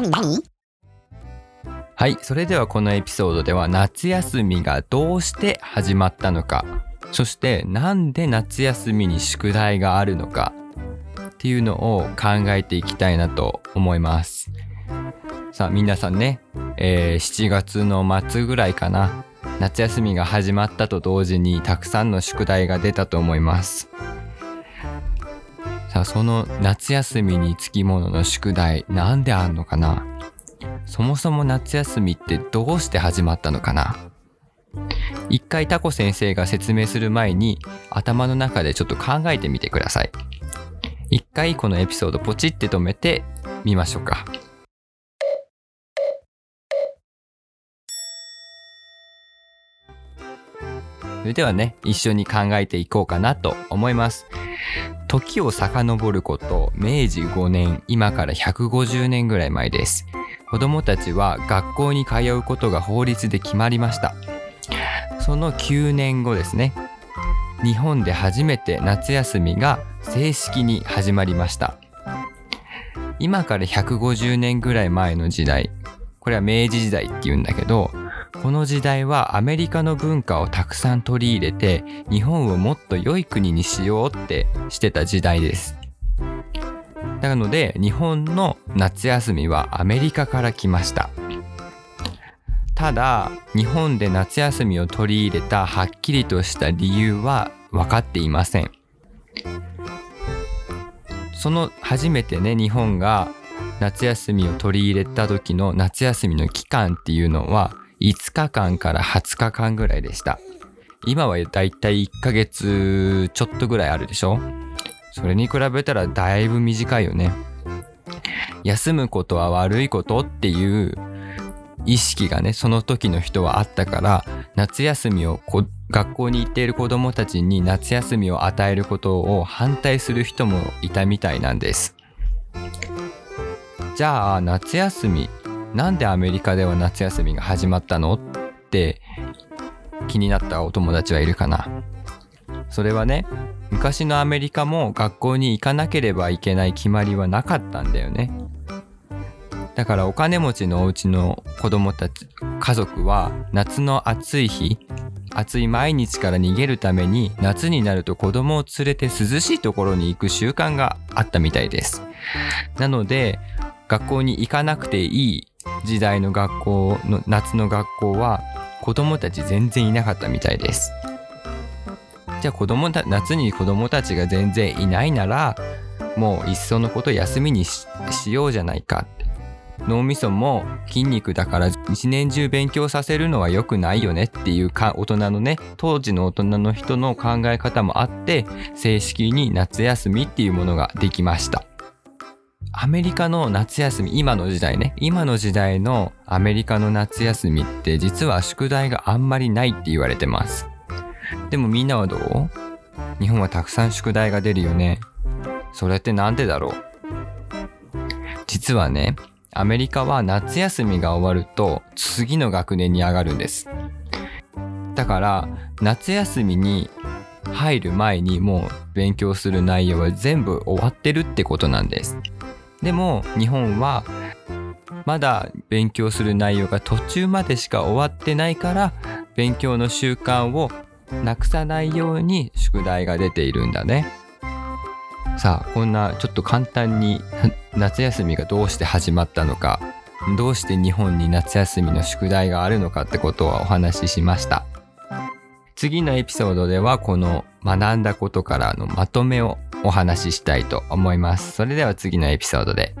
何？何？はい、それではこのエピソードでは夏休みがどうして始まったのか、そしてなんで夏休みに宿題があるのかっていうのを考えていきたいなと思います。さあ皆さんね、えー7月の末ぐらいかな、夏休みが始まったと同時にたくさんの宿題が出たと思います。さあその夏休みにつきものの宿題なんであんのかな？そもそも夏休みってどうして始まったのかな？一回タコ先生が説明する前に頭の中でちょっと考えてみてください。一回このエピソードポチって止めてみましょうか。それではね、一緒に考えていこうかなと思います。時を遡ること明治5年、今から150年ぐらい前です。子供たちは学校に通うことが法律で決まりました。その9年後ですね。日本で初めて夏休みが正式に始まりました。今から150年ぐらい前の時代、これは明治時代って言うんだけど、この時代はアメリカの文化をたくさん取り入れて、日本をもっと良い国にしようってしてた時代です。なので日本の夏休みはアメリカから来ましたただ日本で夏休みを取り入れたはっきりとした理由は分かっていませんその初めてね日本が夏休みを取り入れた時の夏休みの期間っていうのは5日間から20日間ぐらいでした今はだいたい1ヶ月ちょっとぐらいあるでしょ？それに比べたらだいぶ短いよね。休むことは悪いことっていう意識がね、その時の人はあったから、夏休みをこ学校に行っている子供たちに夏休みを与えることを反対する人もいたみたいなんです。じゃあ、夏休み、なんでアメリカでは夏休みが始まったのって気になったお友達はいるかな？それはね、昔のアメリカも学校に行かなければいけない決まりはなかったんだよね。だからお金持ちのお家の子供たち、家族は夏の暑い日、暑い毎日から逃げるために夏になると子供を連れて涼しいところに行く習慣があったみたいです。なので学校に行かなくていい時代の学校の夏の学校は子供たち全然いなかったみたいです。じゃあ子供た夏に子供たちが全然いないならもういっそのこと休みにしようじゃないか脳みそも筋肉だから一年中勉強させるのは良くないよねっていうか大人のね当時の大人の人の考え方もあって正式に夏休みっていうものができましたアメリカの夏休み今の時代ね今の時代のアメリカの夏休みって実は宿題があんまりないって言われてますでもみんなはどう？日本はたくさん宿題が出るよね。それってなんでだろう？実はね、アメリカは夏休みが終わると次の学年に上がるんです。だから夏休みに入る前にもう勉強する内容は全部終わってるってことなんです。でも日本はまだ勉強する内容が途中までしか終わってないから勉強の習慣をなくさないように宿題が出ているんだね。さあこんなちょっと簡単に 夏休みがどうして始まったのかどうして日本に夏休みの宿題があるのかってことはお話ししました。次のエピソードではこの学んだことからのまとめをお話ししたいと思います。それでは次のエピソードで。